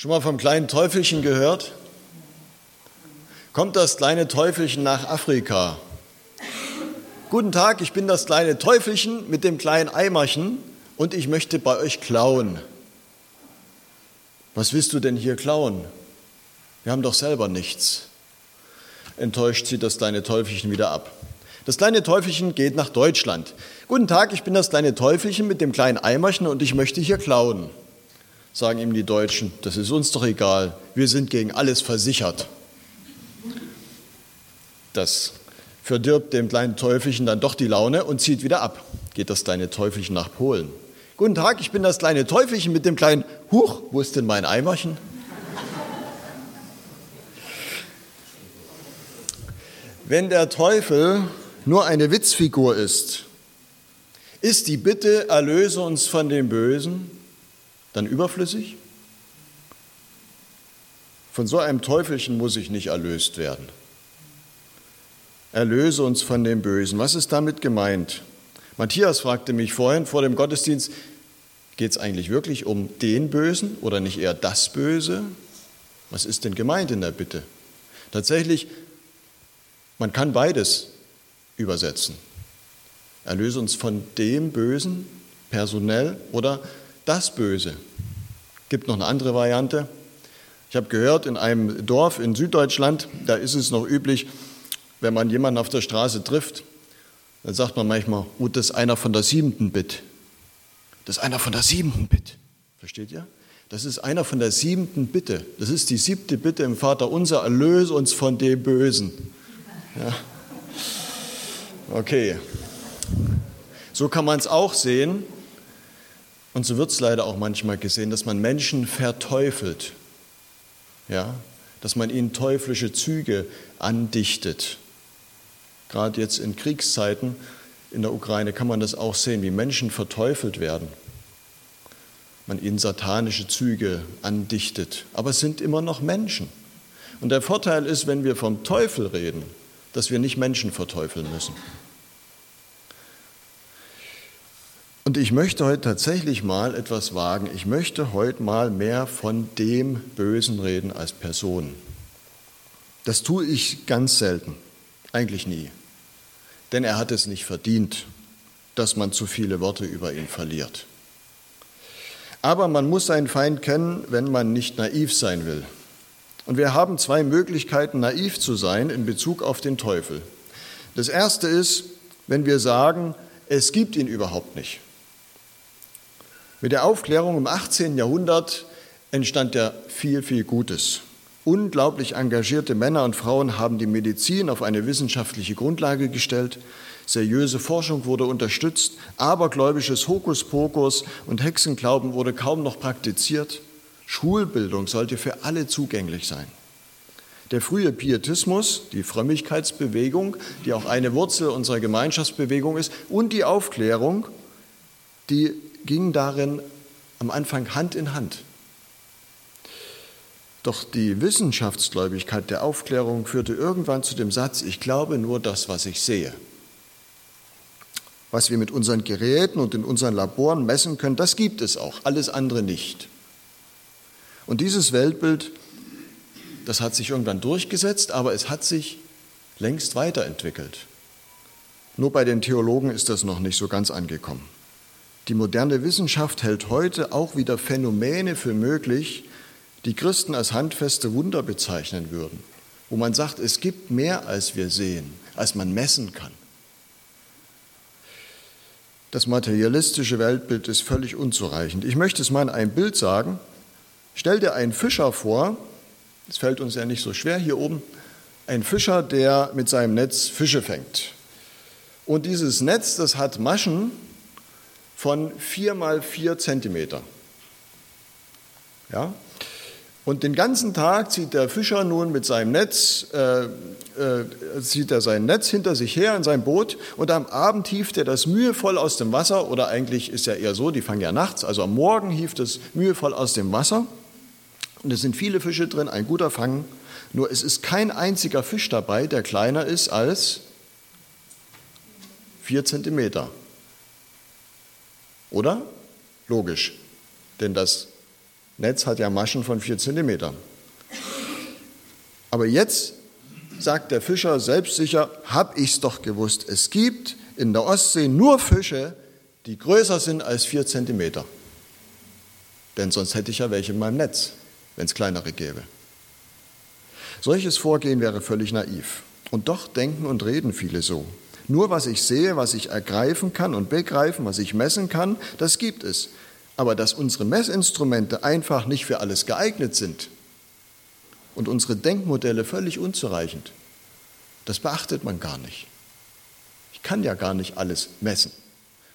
Schon mal vom kleinen Teufelchen gehört? Kommt das kleine Teufelchen nach Afrika? Guten Tag, ich bin das kleine Teufelchen mit dem kleinen Eimerchen und ich möchte bei euch klauen. Was willst du denn hier klauen? Wir haben doch selber nichts. Enttäuscht zieht das kleine Teufelchen wieder ab. Das kleine Teufelchen geht nach Deutschland. Guten Tag, ich bin das kleine Teufelchen mit dem kleinen Eimerchen und ich möchte hier klauen sagen ihm die Deutschen, das ist uns doch egal, wir sind gegen alles versichert. Das verdirbt dem kleinen Teufelchen dann doch die Laune und zieht wieder ab. Geht das kleine Teufelchen nach Polen. Guten Tag, ich bin das kleine Teufelchen mit dem kleinen Huch, wo ist denn mein Eimerchen? Wenn der Teufel nur eine Witzfigur ist, ist die Bitte, erlöse uns von dem Bösen, dann überflüssig? Von so einem Teufelchen muss ich nicht erlöst werden. Erlöse uns von dem Bösen. Was ist damit gemeint? Matthias fragte mich vorhin vor dem Gottesdienst, geht es eigentlich wirklich um den Bösen oder nicht eher das Böse? Was ist denn gemeint in der Bitte? Tatsächlich, man kann beides übersetzen. Erlöse uns von dem Bösen, personell, oder das Böse. Gibt noch eine andere Variante. Ich habe gehört, in einem Dorf in Süddeutschland, da ist es noch üblich, wenn man jemanden auf der Straße trifft, dann sagt man manchmal, oh, das ist einer von der siebenten Bit. Das ist einer von der siebenten Bit. Versteht ihr? Das ist einer von der siebenten Bitte. Das ist die siebte Bitte im Vater unser, erlöse uns von dem Bösen. Ja. Okay. So kann man es auch sehen. Und so wird es leider auch manchmal gesehen, dass man Menschen verteufelt, ja, dass man ihnen teuflische Züge andichtet. Gerade jetzt in Kriegszeiten in der Ukraine kann man das auch sehen, wie Menschen verteufelt werden. Man ihnen satanische Züge andichtet. Aber es sind immer noch Menschen. Und der Vorteil ist, wenn wir vom Teufel reden, dass wir nicht Menschen verteufeln müssen. Und ich möchte heute tatsächlich mal etwas wagen. Ich möchte heute mal mehr von dem Bösen reden als Person. Das tue ich ganz selten, eigentlich nie. Denn er hat es nicht verdient, dass man zu viele Worte über ihn verliert. Aber man muss seinen Feind kennen, wenn man nicht naiv sein will. Und wir haben zwei Möglichkeiten, naiv zu sein in Bezug auf den Teufel. Das erste ist, wenn wir sagen, es gibt ihn überhaupt nicht. Mit der Aufklärung im 18. Jahrhundert entstand ja viel, viel Gutes. Unglaublich engagierte Männer und Frauen haben die Medizin auf eine wissenschaftliche Grundlage gestellt. Seriöse Forschung wurde unterstützt, abergläubisches Hokuspokus und Hexenglauben wurde kaum noch praktiziert. Schulbildung sollte für alle zugänglich sein. Der frühe Pietismus, die Frömmigkeitsbewegung, die auch eine Wurzel unserer Gemeinschaftsbewegung ist, und die Aufklärung, die ging darin am Anfang Hand in Hand. Doch die Wissenschaftsgläubigkeit der Aufklärung führte irgendwann zu dem Satz, ich glaube nur das, was ich sehe. Was wir mit unseren Geräten und in unseren Laboren messen können, das gibt es auch, alles andere nicht. Und dieses Weltbild, das hat sich irgendwann durchgesetzt, aber es hat sich längst weiterentwickelt. Nur bei den Theologen ist das noch nicht so ganz angekommen. Die moderne Wissenschaft hält heute auch wieder Phänomene für möglich, die Christen als handfeste Wunder bezeichnen würden, wo man sagt, es gibt mehr, als wir sehen, als man messen kann. Das materialistische Weltbild ist völlig unzureichend. Ich möchte es mal in einem Bild sagen. Stell dir einen Fischer vor, es fällt uns ja nicht so schwer hier oben, ein Fischer, der mit seinem Netz Fische fängt. Und dieses Netz, das hat Maschen, von 4 mal 4 Zentimeter. Ja? Und den ganzen Tag zieht der Fischer nun mit seinem Netz, äh, äh, zieht er sein Netz hinter sich her in sein Boot und am Abend hieft er das mühevoll aus dem Wasser oder eigentlich ist ja eher so, die fangen ja nachts, also am Morgen hieft es mühevoll aus dem Wasser und es sind viele Fische drin, ein guter Fang, nur es ist kein einziger Fisch dabei, der kleiner ist als 4 Zentimeter. Oder? Logisch. Denn das Netz hat ja Maschen von vier Zentimetern. Aber jetzt sagt der Fischer selbstsicher, hab ich's doch gewusst. Es gibt in der Ostsee nur Fische, die größer sind als vier Zentimeter. Denn sonst hätte ich ja welche in meinem Netz, wenn es kleinere gäbe. Solches Vorgehen wäre völlig naiv. Und doch denken und reden viele so. Nur was ich sehe, was ich ergreifen kann und begreifen, was ich messen kann, das gibt es. Aber dass unsere Messinstrumente einfach nicht für alles geeignet sind und unsere Denkmodelle völlig unzureichend, das beachtet man gar nicht. Ich kann ja gar nicht alles messen.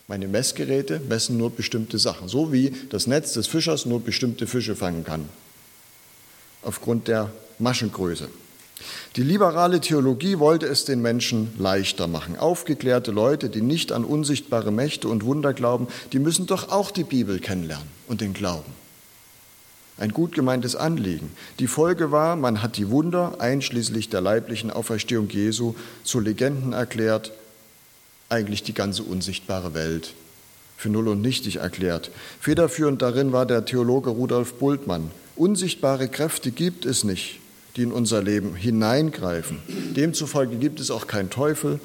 Meine Messgeräte messen nur bestimmte Sachen, so wie das Netz des Fischers nur bestimmte Fische fangen kann, aufgrund der Maschengröße. Die liberale Theologie wollte es den Menschen leichter machen. Aufgeklärte Leute, die nicht an unsichtbare Mächte und Wunder glauben, die müssen doch auch die Bibel kennenlernen und den Glauben. Ein gut gemeintes Anliegen. Die Folge war, man hat die Wunder, einschließlich der leiblichen Auferstehung Jesu, zu Legenden erklärt, eigentlich die ganze unsichtbare Welt für null und nichtig erklärt. Federführend darin war der Theologe Rudolf Bultmann. Unsichtbare Kräfte gibt es nicht, die in unser Leben hineingreifen. Demzufolge gibt es auch keinen Teufel,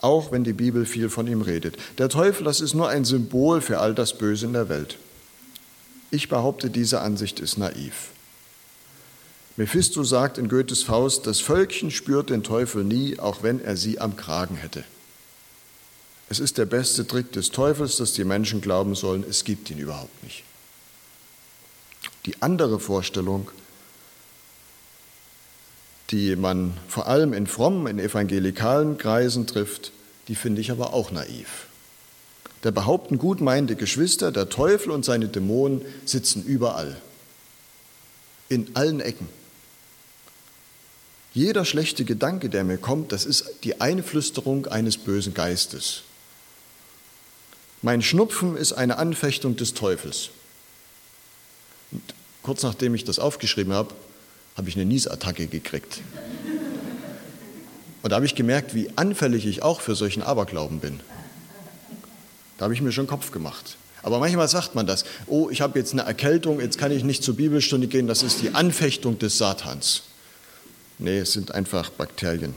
auch wenn die Bibel viel von ihm redet. Der Teufel, das ist nur ein Symbol für all das Böse in der Welt. Ich behaupte, diese Ansicht ist naiv. Mephisto sagt in Goethes Faust, das Völkchen spürt den Teufel nie, auch wenn er sie am Kragen hätte. Es ist der beste Trick des Teufels, dass die Menschen glauben sollen, es gibt ihn überhaupt nicht. Die andere Vorstellung, die man vor allem in frommen, in evangelikalen Kreisen trifft, die finde ich aber auch naiv. Da behaupten gutmeinende Geschwister, der Teufel und seine Dämonen sitzen überall, in allen Ecken. Jeder schlechte Gedanke, der mir kommt, das ist die Einflüsterung eines bösen Geistes. Mein Schnupfen ist eine Anfechtung des Teufels. Und kurz nachdem ich das aufgeschrieben habe, habe ich eine Niesattacke gekriegt. Und da habe ich gemerkt, wie anfällig ich auch für solchen Aberglauben bin. Da habe ich mir schon Kopf gemacht. Aber manchmal sagt man das, oh, ich habe jetzt eine Erkältung, jetzt kann ich nicht zur Bibelstunde gehen, das ist die Anfechtung des Satans. Nee, es sind einfach Bakterien.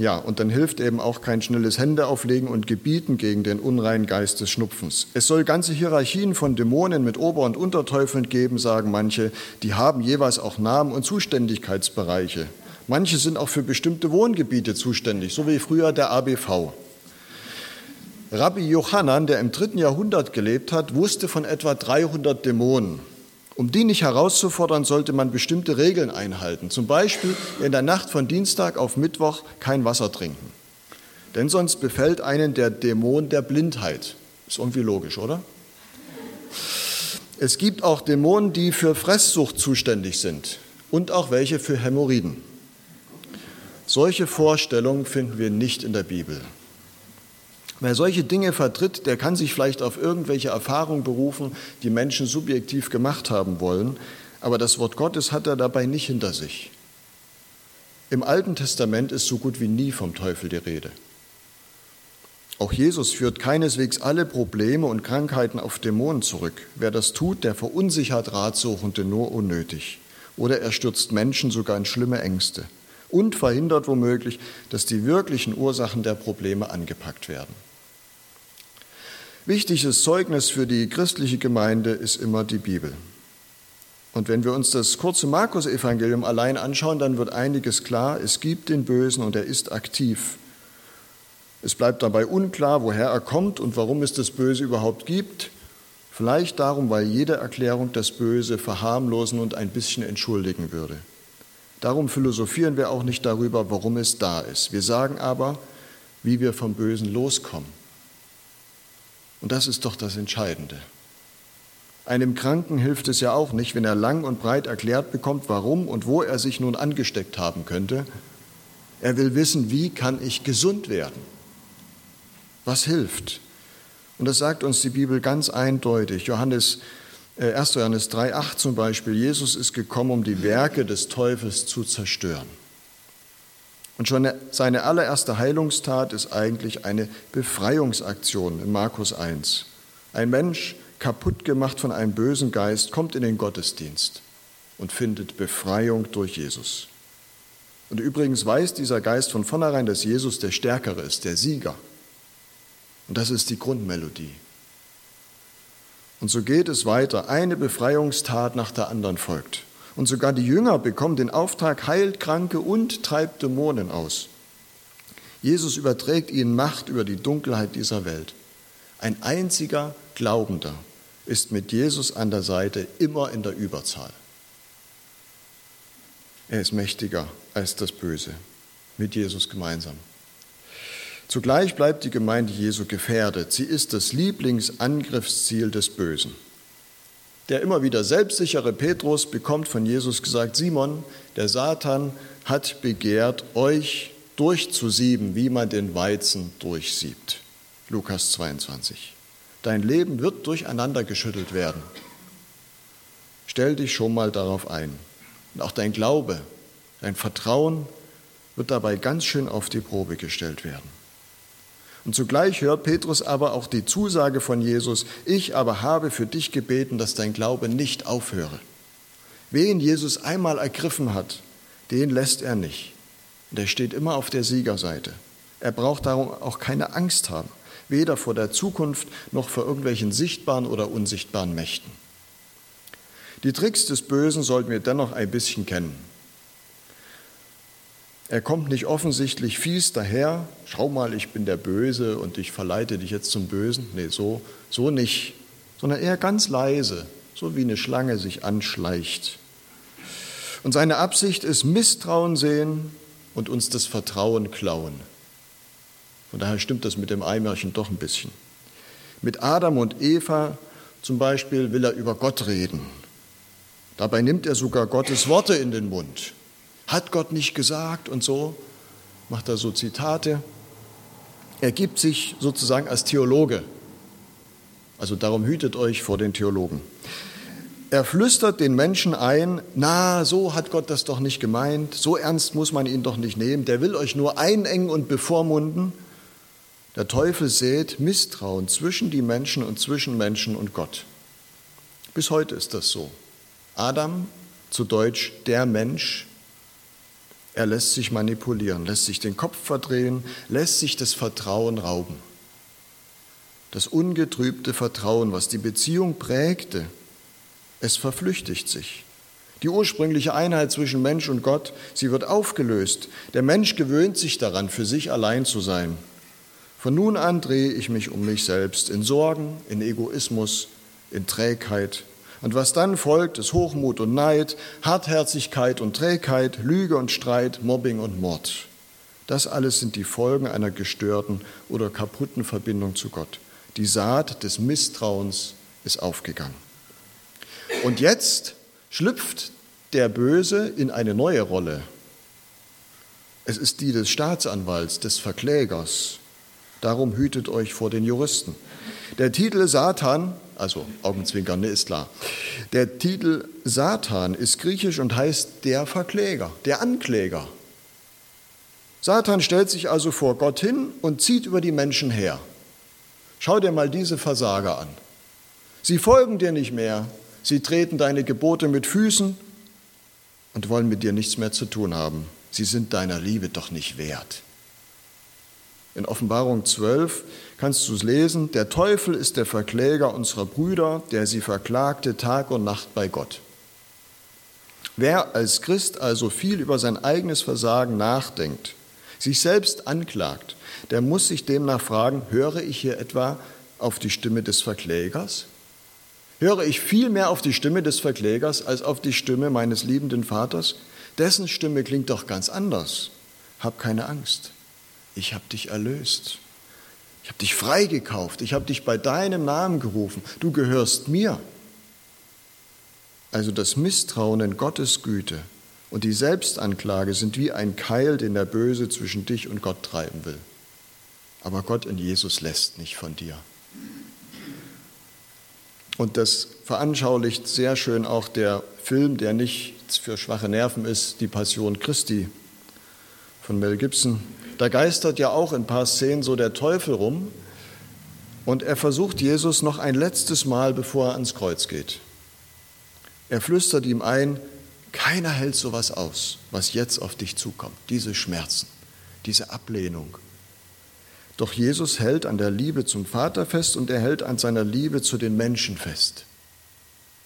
Ja, und dann hilft eben auch kein schnelles Händeauflegen und Gebieten gegen den unreinen Geist des Schnupfens. Es soll ganze Hierarchien von Dämonen mit Ober- und Unterteufeln geben, sagen manche. Die haben jeweils auch Namen und Zuständigkeitsbereiche. Manche sind auch für bestimmte Wohngebiete zuständig, so wie früher der ABV. Rabbi Johannan, der im dritten Jahrhundert gelebt hat, wusste von etwa 300 Dämonen. Um die nicht herauszufordern, sollte man bestimmte Regeln einhalten. Zum Beispiel in der Nacht von Dienstag auf Mittwoch kein Wasser trinken. Denn sonst befällt einen der Dämon der Blindheit. Ist irgendwie logisch, oder? Es gibt auch Dämonen, die für Fresssucht zuständig sind und auch welche für Hämorrhoiden. Solche Vorstellungen finden wir nicht in der Bibel. Wer solche Dinge vertritt, der kann sich vielleicht auf irgendwelche Erfahrungen berufen, die Menschen subjektiv gemacht haben wollen, aber das Wort Gottes hat er dabei nicht hinter sich. Im Alten Testament ist so gut wie nie vom Teufel die Rede. Auch Jesus führt keineswegs alle Probleme und Krankheiten auf Dämonen zurück. Wer das tut, der verunsichert Ratsuchende nur unnötig. Oder er stürzt Menschen sogar in schlimme Ängste und verhindert womöglich, dass die wirklichen Ursachen der Probleme angepackt werden. Wichtiges Zeugnis für die christliche Gemeinde ist immer die Bibel. Und wenn wir uns das kurze Markus-Evangelium allein anschauen, dann wird einiges klar. Es gibt den Bösen und er ist aktiv. Es bleibt dabei unklar, woher er kommt und warum es das Böse überhaupt gibt. Vielleicht darum, weil jede Erklärung das Böse verharmlosen und ein bisschen entschuldigen würde. Darum philosophieren wir auch nicht darüber, warum es da ist. Wir sagen aber, wie wir vom Bösen loskommen. Und das ist doch das Entscheidende. Einem Kranken hilft es ja auch nicht, wenn er lang und breit erklärt bekommt, warum und wo er sich nun angesteckt haben könnte. Er will wissen, wie kann ich gesund werden? Was hilft? Und das sagt uns die Bibel ganz eindeutig. Johannes, äh, 1. Johannes 3,8 zum Beispiel. Jesus ist gekommen, um die Werke des Teufels zu zerstören. Und schon seine allererste Heilungstat ist eigentlich eine Befreiungsaktion in Markus 1. Ein Mensch kaputt gemacht von einem bösen Geist, kommt in den Gottesdienst und findet Befreiung durch Jesus. Und übrigens weiß dieser Geist von vornherein, dass Jesus der Stärkere ist, der Sieger. Und das ist die Grundmelodie. Und so geht es weiter. Eine Befreiungstat nach der anderen folgt. Und sogar die Jünger bekommen den Auftrag, heilt Kranke und treibt Dämonen aus. Jesus überträgt ihnen Macht über die Dunkelheit dieser Welt. Ein einziger Glaubender ist mit Jesus an der Seite immer in der Überzahl. Er ist mächtiger als das Böse, mit Jesus gemeinsam. Zugleich bleibt die Gemeinde Jesu gefährdet. Sie ist das Lieblingsangriffsziel des Bösen. Der immer wieder selbstsichere Petrus bekommt von Jesus gesagt, Simon, der Satan hat begehrt, euch durchzusieben, wie man den Weizen durchsiebt. Lukas 22. Dein Leben wird durcheinander geschüttelt werden. Stell dich schon mal darauf ein. Und auch dein Glaube, dein Vertrauen wird dabei ganz schön auf die Probe gestellt werden. Und zugleich hört Petrus aber auch die Zusage von Jesus, ich aber habe für dich gebeten, dass dein Glaube nicht aufhöre. Wen Jesus einmal ergriffen hat, den lässt er nicht. Und er steht immer auf der Siegerseite. Er braucht darum auch keine Angst haben, weder vor der Zukunft noch vor irgendwelchen sichtbaren oder unsichtbaren Mächten. Die Tricks des Bösen sollten wir dennoch ein bisschen kennen. Er kommt nicht offensichtlich fies daher, schau mal, ich bin der Böse und ich verleite dich jetzt zum Bösen. Nee, so, so nicht, sondern eher ganz leise, so wie eine Schlange sich anschleicht. Und seine Absicht ist Misstrauen sehen und uns das Vertrauen klauen. Von daher stimmt das mit dem Eimerchen doch ein bisschen. Mit Adam und Eva zum Beispiel will er über Gott reden. Dabei nimmt er sogar Gottes Worte in den Mund. Hat Gott nicht gesagt und so, macht er so Zitate. Er gibt sich sozusagen als Theologe. Also darum hütet euch vor den Theologen. Er flüstert den Menschen ein, na, so hat Gott das doch nicht gemeint, so ernst muss man ihn doch nicht nehmen, der will euch nur einengen und bevormunden. Der Teufel sät Misstrauen zwischen die Menschen und zwischen Menschen und Gott. Bis heute ist das so. Adam, zu Deutsch der Mensch, er lässt sich manipulieren, lässt sich den Kopf verdrehen, lässt sich das Vertrauen rauben. Das ungetrübte Vertrauen, was die Beziehung prägte, es verflüchtigt sich. Die ursprüngliche Einheit zwischen Mensch und Gott, sie wird aufgelöst. Der Mensch gewöhnt sich daran, für sich allein zu sein. Von nun an drehe ich mich um mich selbst in Sorgen, in Egoismus, in Trägheit, und was dann folgt, ist Hochmut und Neid, Hartherzigkeit und Trägheit, Lüge und Streit, Mobbing und Mord. Das alles sind die Folgen einer gestörten oder kaputten Verbindung zu Gott. Die Saat des Misstrauens ist aufgegangen. Und jetzt schlüpft der Böse in eine neue Rolle. Es ist die des Staatsanwalts, des Verklägers. Darum hütet euch vor den Juristen. Der Titel Satan also Augenzwinkern, ne, ist klar. Der Titel Satan ist griechisch und heißt der Verkläger, der Ankläger. Satan stellt sich also vor Gott hin und zieht über die Menschen her. Schau dir mal diese Versager an. Sie folgen dir nicht mehr, sie treten deine Gebote mit Füßen und wollen mit dir nichts mehr zu tun haben. Sie sind deiner Liebe doch nicht wert. In Offenbarung 12 kannst du es lesen, der Teufel ist der Verkläger unserer Brüder, der sie verklagte Tag und Nacht bei Gott. Wer als Christ also viel über sein eigenes Versagen nachdenkt, sich selbst anklagt, der muss sich demnach fragen, höre ich hier etwa auf die Stimme des Verklägers? Höre ich viel mehr auf die Stimme des Verklägers als auf die Stimme meines liebenden Vaters? Dessen Stimme klingt doch ganz anders. Hab keine Angst ich habe dich erlöst. Ich habe dich freigekauft. Ich habe dich bei deinem Namen gerufen. Du gehörst mir. Also das Misstrauen in Gottes Güte und die Selbstanklage sind wie ein Keil, den der Böse zwischen dich und Gott treiben will. Aber Gott in Jesus lässt nicht von dir. Und das veranschaulicht sehr schön auch der Film, der nicht für schwache Nerven ist, Die Passion Christi von Mel Gibson. Da geistert ja auch in ein paar Szenen so der Teufel rum Und er versucht Jesus noch ein letztes Mal, bevor er ans Kreuz geht. Er flüstert ihm ein, keiner hält sowas aus, was jetzt auf dich zukommt, diese Schmerzen, diese Ablehnung. Doch Jesus hält an der Liebe zum Vater fest und er hält an seiner Liebe zu den Menschen fest.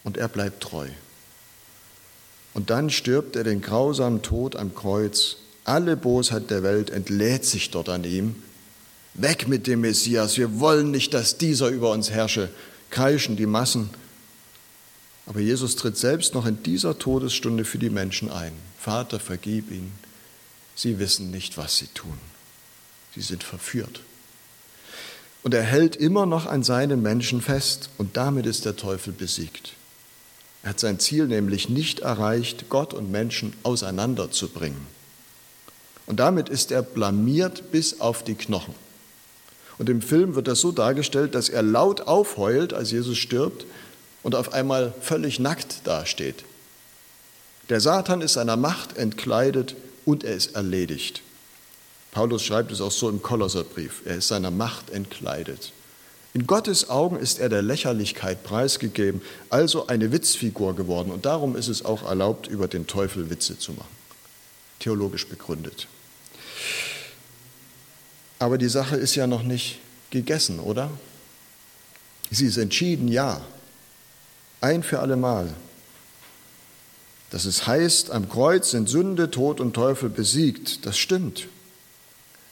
Und er bleibt treu. Und dann stirbt er den grausamen Tod am Kreuz. Alle Bosheit der Welt entlädt sich dort an ihm. Weg mit dem Messias, wir wollen nicht, dass dieser über uns herrsche, kreischen die Massen. Aber Jesus tritt selbst noch in dieser Todesstunde für die Menschen ein. Vater, vergib ihnen. Sie wissen nicht, was sie tun. Sie sind verführt. Und er hält immer noch an seinen Menschen fest und damit ist der Teufel besiegt. Er hat sein Ziel nämlich nicht erreicht, Gott und Menschen auseinanderzubringen. Und damit ist er blamiert bis auf die Knochen. Und im Film wird das so dargestellt, dass er laut aufheult, als Jesus stirbt, und auf einmal völlig nackt dasteht. Der Satan ist seiner Macht entkleidet und er ist erledigt. Paulus schreibt es auch so im Kolosserbrief. Er ist seiner Macht entkleidet. In Gottes Augen ist er der Lächerlichkeit preisgegeben, also eine Witzfigur geworden. Und darum ist es auch erlaubt, über den Teufel Witze zu machen. Theologisch begründet. Aber die Sache ist ja noch nicht gegessen, oder? Sie ist entschieden, ja. Ein für allemal. Dass es heißt, am Kreuz sind Sünde, Tod und Teufel besiegt, das stimmt.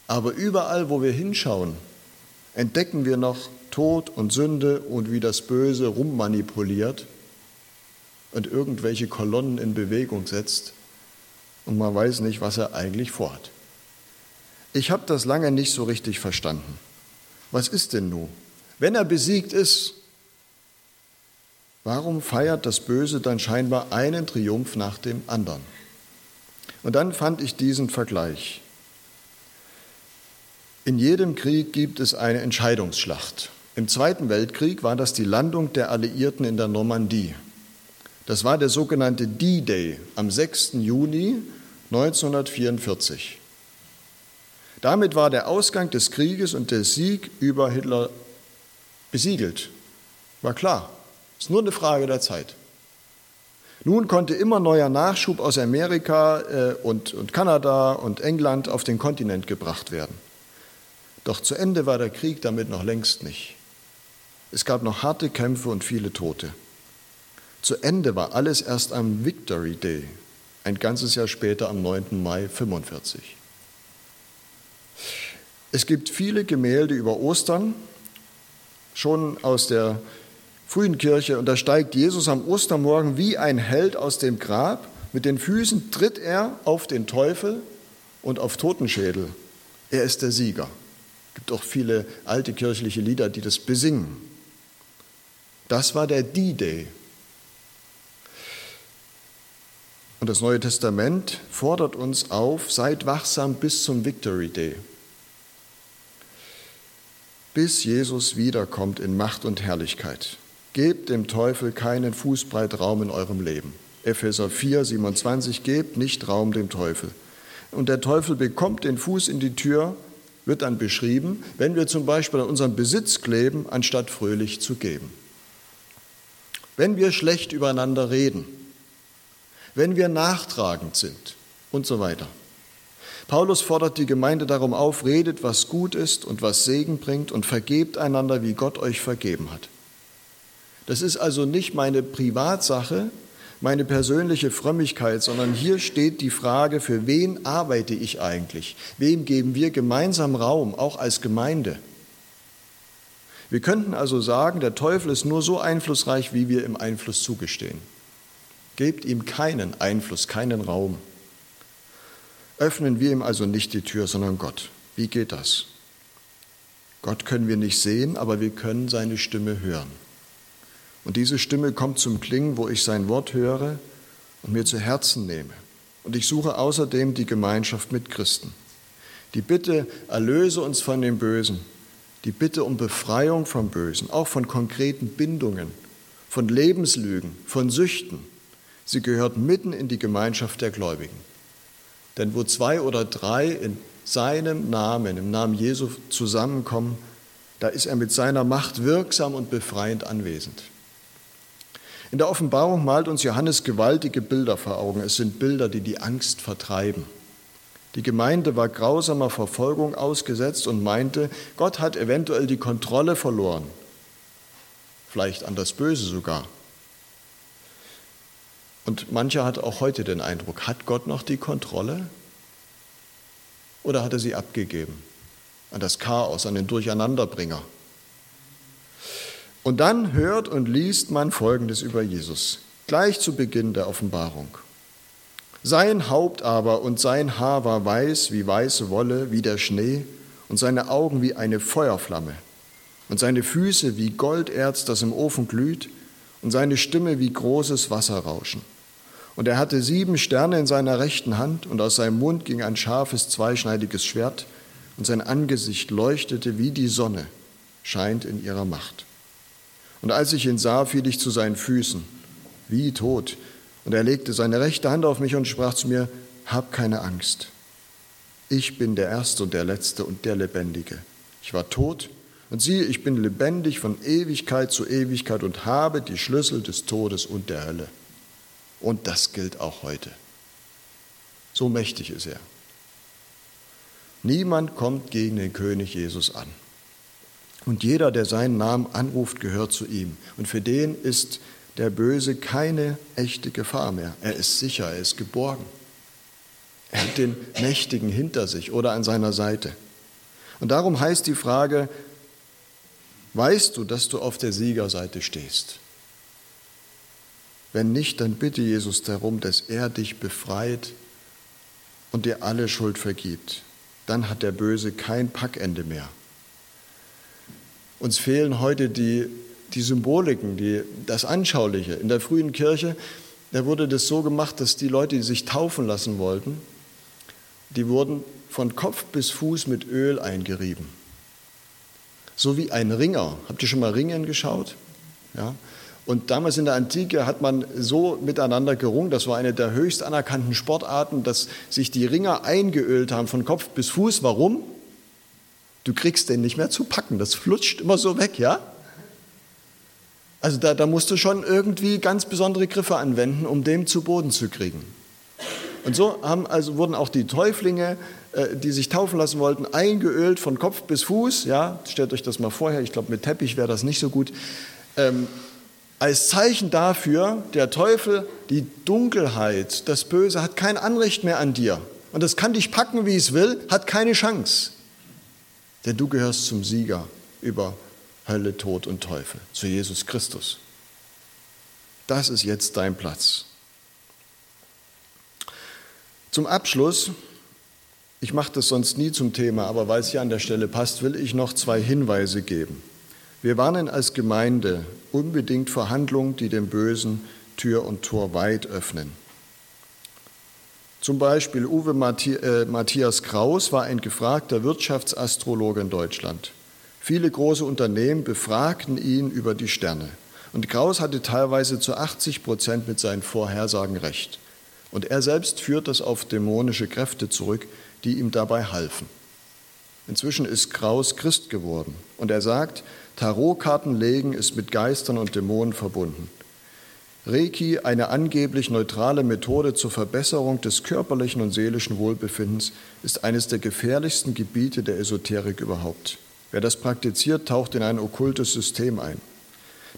Aber überall, wo wir hinschauen, entdecken wir noch Tod und Sünde und wie das Böse rummanipuliert und irgendwelche Kolonnen in Bewegung setzt und man weiß nicht, was er eigentlich vorhat. Ich habe das lange nicht so richtig verstanden. Was ist denn nun? Wenn er besiegt ist, warum feiert das Böse dann scheinbar einen Triumph nach dem anderen? Und dann fand ich diesen Vergleich. In jedem Krieg gibt es eine Entscheidungsschlacht. Im Zweiten Weltkrieg war das die Landung der Alliierten in der Normandie. Das war der sogenannte D-Day am 6. Juni 1944. Damit war der Ausgang des Krieges und der Sieg über Hitler besiegelt. War klar. Ist nur eine Frage der Zeit. Nun konnte immer neuer Nachschub aus Amerika äh, und, und Kanada und England auf den Kontinent gebracht werden. Doch zu Ende war der Krieg damit noch längst nicht. Es gab noch harte Kämpfe und viele Tote. Zu Ende war alles erst am Victory Day, ein ganzes Jahr später am 9. Mai 45. Es gibt viele Gemälde über Ostern, schon aus der frühen Kirche, und da steigt Jesus am Ostermorgen wie ein Held aus dem Grab. Mit den Füßen tritt er auf den Teufel und auf Totenschädel. Er ist der Sieger. Es gibt auch viele alte kirchliche Lieder, die das besingen. Das war der D-Day. Und das Neue Testament fordert uns auf, seid wachsam bis zum Victory Day. Bis Jesus wiederkommt in Macht und Herrlichkeit. Gebt dem Teufel keinen Fußbreit Raum in eurem Leben. Epheser 4, 27, gebt nicht Raum dem Teufel. Und der Teufel bekommt den Fuß in die Tür, wird dann beschrieben, wenn wir zum Beispiel an unserem Besitz kleben, anstatt fröhlich zu geben wenn wir schlecht übereinander reden, wenn wir nachtragend sind und so weiter. Paulus fordert die Gemeinde darum auf, redet, was gut ist und was Segen bringt und vergebt einander, wie Gott euch vergeben hat. Das ist also nicht meine Privatsache, meine persönliche Frömmigkeit, sondern hier steht die Frage, für wen arbeite ich eigentlich? Wem geben wir gemeinsam Raum, auch als Gemeinde? Wir könnten also sagen, der Teufel ist nur so einflussreich, wie wir im Einfluss zugestehen. Gebt ihm keinen Einfluss, keinen Raum. Öffnen wir ihm also nicht die Tür, sondern Gott. Wie geht das? Gott können wir nicht sehen, aber wir können seine Stimme hören. Und diese Stimme kommt zum Klingen, wo ich sein Wort höre und mir zu Herzen nehme. Und ich suche außerdem die Gemeinschaft mit Christen. Die Bitte, erlöse uns von dem Bösen, die Bitte um Befreiung vom Bösen, auch von konkreten Bindungen, von Lebenslügen, von Süchten, sie gehört mitten in die Gemeinschaft der Gläubigen. Denn wo zwei oder drei in seinem Namen, im Namen Jesu zusammenkommen, Da ist er mit seiner Macht wirksam und befreiend anwesend. In der Offenbarung malt uns Johannes gewaltige Bilder vor Augen. Es sind Bilder, die die Angst vertreiben. Die Gemeinde war grausamer Verfolgung ausgesetzt und meinte, Gott hat eventuell die Kontrolle verloren. Vielleicht an das Böse sogar. Und mancher hat auch heute den Eindruck, hat Gott noch die Kontrolle? Oder hat er sie abgegeben an das Chaos, an den Durcheinanderbringer? Und dann hört und liest man Folgendes über Jesus, gleich zu Beginn der Offenbarung. Sein Haupt aber und sein Haar war weiß wie weiße Wolle, wie der Schnee, und seine Augen wie eine Feuerflamme, und seine Füße wie Golderz, das im Ofen glüht, und seine Stimme wie großes Wasserrauschen. Und er hatte sieben Sterne in seiner rechten Hand, und aus seinem Mund ging ein scharfes, zweischneidiges Schwert, und sein Angesicht leuchtete wie die Sonne, scheint in ihrer Macht. Und als ich ihn sah, fiel ich zu seinen Füßen, wie tot. Und er legte seine rechte Hand auf mich und sprach zu mir, hab keine Angst. Ich bin der Erste und der Letzte und der Lebendige. Ich war tot und siehe, ich bin lebendig von Ewigkeit zu Ewigkeit und habe die Schlüssel des Todes und der Hölle. Und das gilt auch heute. So mächtig ist er. Niemand kommt gegen den König Jesus an. Und jeder, der seinen Namen anruft, gehört zu ihm. Und für den ist der Böse keine echte Gefahr mehr. Er ist sicher, er ist geborgen. Er hat den Mächtigen hinter sich oder an seiner Seite. Und darum heißt die Frage, weißt du, dass du auf der Siegerseite stehst? Wenn nicht, dann bitte Jesus darum, dass er dich befreit und dir alle Schuld vergibt. Dann hat der Böse kein Packende mehr. Uns fehlen heute die, die Symboliken, die, das Anschauliche. In der frühen Kirche, da wurde das so gemacht, dass die Leute, die sich taufen lassen wollten, die wurden von Kopf bis Fuß mit Öl eingerieben. So wie ein Ringer. Habt ihr schon mal Ringen geschaut? Ja. Und damals in der Antike hat man so miteinander gerungen, das war eine der höchst anerkannten Sportarten, dass sich die Ringer eingeölt haben von Kopf bis Fuß. Warum? Du kriegst den nicht mehr zu packen, das flutscht immer so weg, ja? Also da, da musst du schon irgendwie ganz besondere Griffe anwenden, um den zu Boden zu kriegen. Und so haben, also wurden auch die Täuflinge, äh, die sich taufen lassen wollten, eingeölt von Kopf bis Fuß. Ja, stellt euch das mal vorher. Ich glaube, mit Teppich wäre das nicht so gut. Ähm, als Zeichen dafür, der Teufel, die Dunkelheit, das Böse hat kein Anrecht mehr an dir. Und das kann dich packen, wie es will, hat keine Chance. Denn du gehörst zum Sieger über Hölle, Tod und Teufel, zu Jesus Christus. Das ist jetzt dein Platz. Zum Abschluss, ich mache das sonst nie zum Thema, aber weil es hier an der Stelle passt, will ich noch zwei Hinweise geben. Wir warnen als Gemeinde unbedingt vor Handlungen, die dem Bösen Tür und Tor weit öffnen. Zum Beispiel Uwe äh, Matthias Kraus war ein gefragter Wirtschaftsastrologe in Deutschland. Viele große Unternehmen befragten ihn über die Sterne. Und Kraus hatte teilweise zu 80 Prozent mit seinen Vorhersagen recht. Und er selbst führt das auf dämonische Kräfte zurück, die ihm dabei halfen. Inzwischen ist Kraus Christ geworden und er sagt, Tarotkarten legen ist mit Geistern und Dämonen verbunden. Reiki, eine angeblich neutrale Methode zur Verbesserung des körperlichen und seelischen Wohlbefindens, ist eines der gefährlichsten Gebiete der Esoterik überhaupt. Wer das praktiziert, taucht in ein okkultes System ein.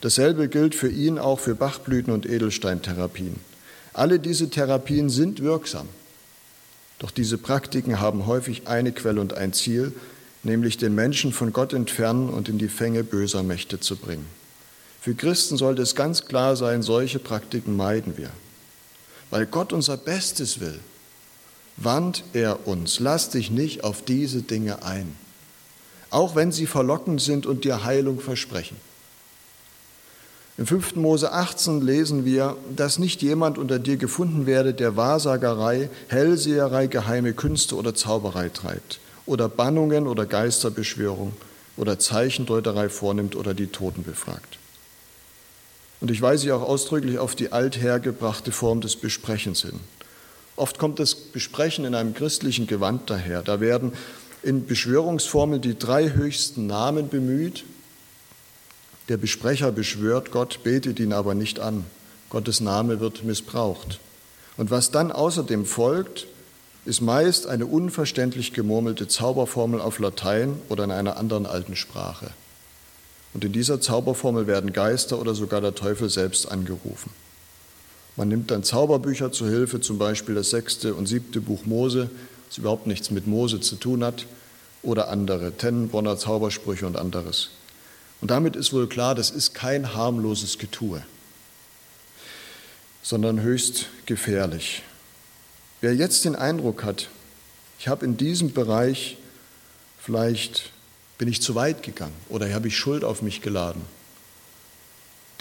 Dasselbe gilt für ihn auch für Bachblüten- und Edelsteintherapien. Alle diese Therapien sind wirksam. Doch diese Praktiken haben häufig eine Quelle und ein Ziel, nämlich den Menschen von Gott entfernen und in die Fänge böser Mächte zu bringen. Für Christen sollte es ganz klar sein, solche Praktiken meiden wir. Weil Gott unser Bestes will, warnt er uns, lass dich nicht auf diese Dinge ein, auch wenn sie verlockend sind und dir Heilung versprechen. Im 5. Mose 18 lesen wir, dass nicht jemand unter dir gefunden werde, der Wahrsagerei, Hellseherei, geheime Künste oder Zauberei treibt, oder Bannungen oder Geisterbeschwörung oder Zeichendeuterei vornimmt oder die Toten befragt. Und ich weise auch ausdrücklich auf die althergebrachte Form des Besprechens hin. Oft kommt das Besprechen in einem christlichen Gewand daher. Da werden in Beschwörungsformeln die drei höchsten Namen bemüht. Der Besprecher beschwört Gott, betet ihn aber nicht an. Gottes Name wird missbraucht. Und was dann außerdem folgt, ist meist eine unverständlich gemurmelte Zauberformel auf Latein oder in einer anderen alten Sprache. Und in dieser Zauberformel werden Geister oder sogar der Teufel selbst angerufen. Man nimmt dann Zauberbücher zur Hilfe, zum Beispiel das sechste und siebte Buch Mose, das überhaupt nichts mit Mose zu tun hat, oder andere, Tennenbronner Zaubersprüche und anderes. Und damit ist wohl klar, das ist kein harmloses Getue, sondern höchst gefährlich. Wer jetzt den Eindruck hat, ich habe in diesem Bereich vielleicht bin ich zu weit gegangen oder habe ich Schuld auf mich geladen,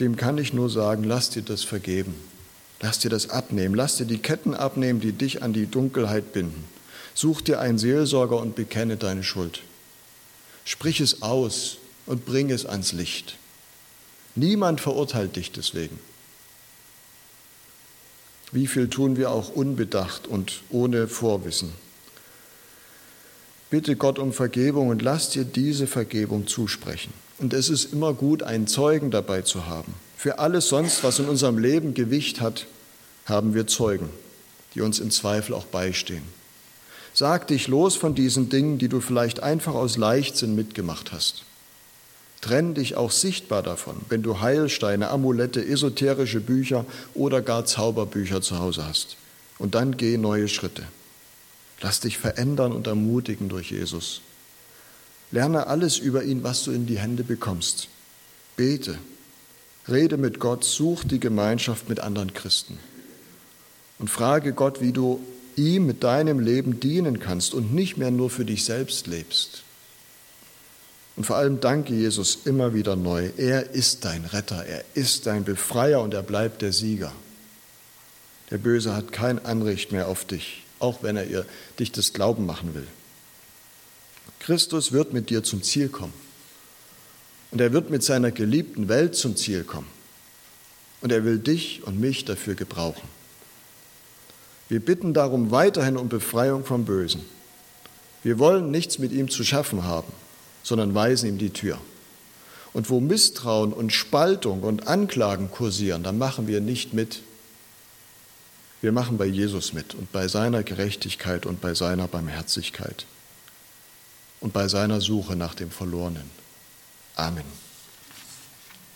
dem kann ich nur sagen, lass dir das vergeben. Lass dir das abnehmen. Lass dir die Ketten abnehmen, die dich an die Dunkelheit binden. Such dir einen Seelsorger und bekenne deine Schuld. Sprich es aus und bring es ans Licht. Niemand verurteilt dich deswegen. Wie viel tun wir auch unbedacht und ohne Vorwissen? Bitte Gott um Vergebung und lass dir diese Vergebung zusprechen. Und es ist immer gut, einen Zeugen dabei zu haben. Für alles sonst, was in unserem Leben Gewicht hat, haben wir Zeugen, die uns im Zweifel auch beistehen. Sag dich los von diesen Dingen, die du vielleicht einfach aus Leichtsinn mitgemacht hast. Trenn dich auch sichtbar davon, wenn du Heilsteine, Amulette, esoterische Bücher oder gar Zauberbücher zu Hause hast. Und dann geh neue Schritte. Lass dich verändern und ermutigen durch Jesus. Lerne alles über ihn, was du in die Hände bekommst. Bete, rede mit Gott, such die Gemeinschaft mit anderen Christen. Und frage Gott, wie du ihm mit deinem Leben dienen kannst und nicht mehr nur für dich selbst lebst. Und vor allem danke Jesus immer wieder neu. Er ist dein Retter, er ist dein Befreier und er bleibt der Sieger. Der Böse hat kein Anrecht mehr auf dich, auch wenn er ihr, dich das Glauben machen will. Christus wird mit dir zum Ziel kommen. Und er wird mit seiner geliebten Welt zum Ziel kommen. Und er will dich und mich dafür gebrauchen. Wir bitten darum weiterhin um Befreiung vom Bösen. Wir wollen nichts mit ihm zu schaffen haben sondern weisen ihm die Tür. Und wo Misstrauen und Spaltung und Anklagen kursieren, dann machen wir nicht mit. Wir machen bei Jesus mit und bei seiner Gerechtigkeit und bei seiner Barmherzigkeit und bei seiner Suche nach dem Verlorenen. Amen.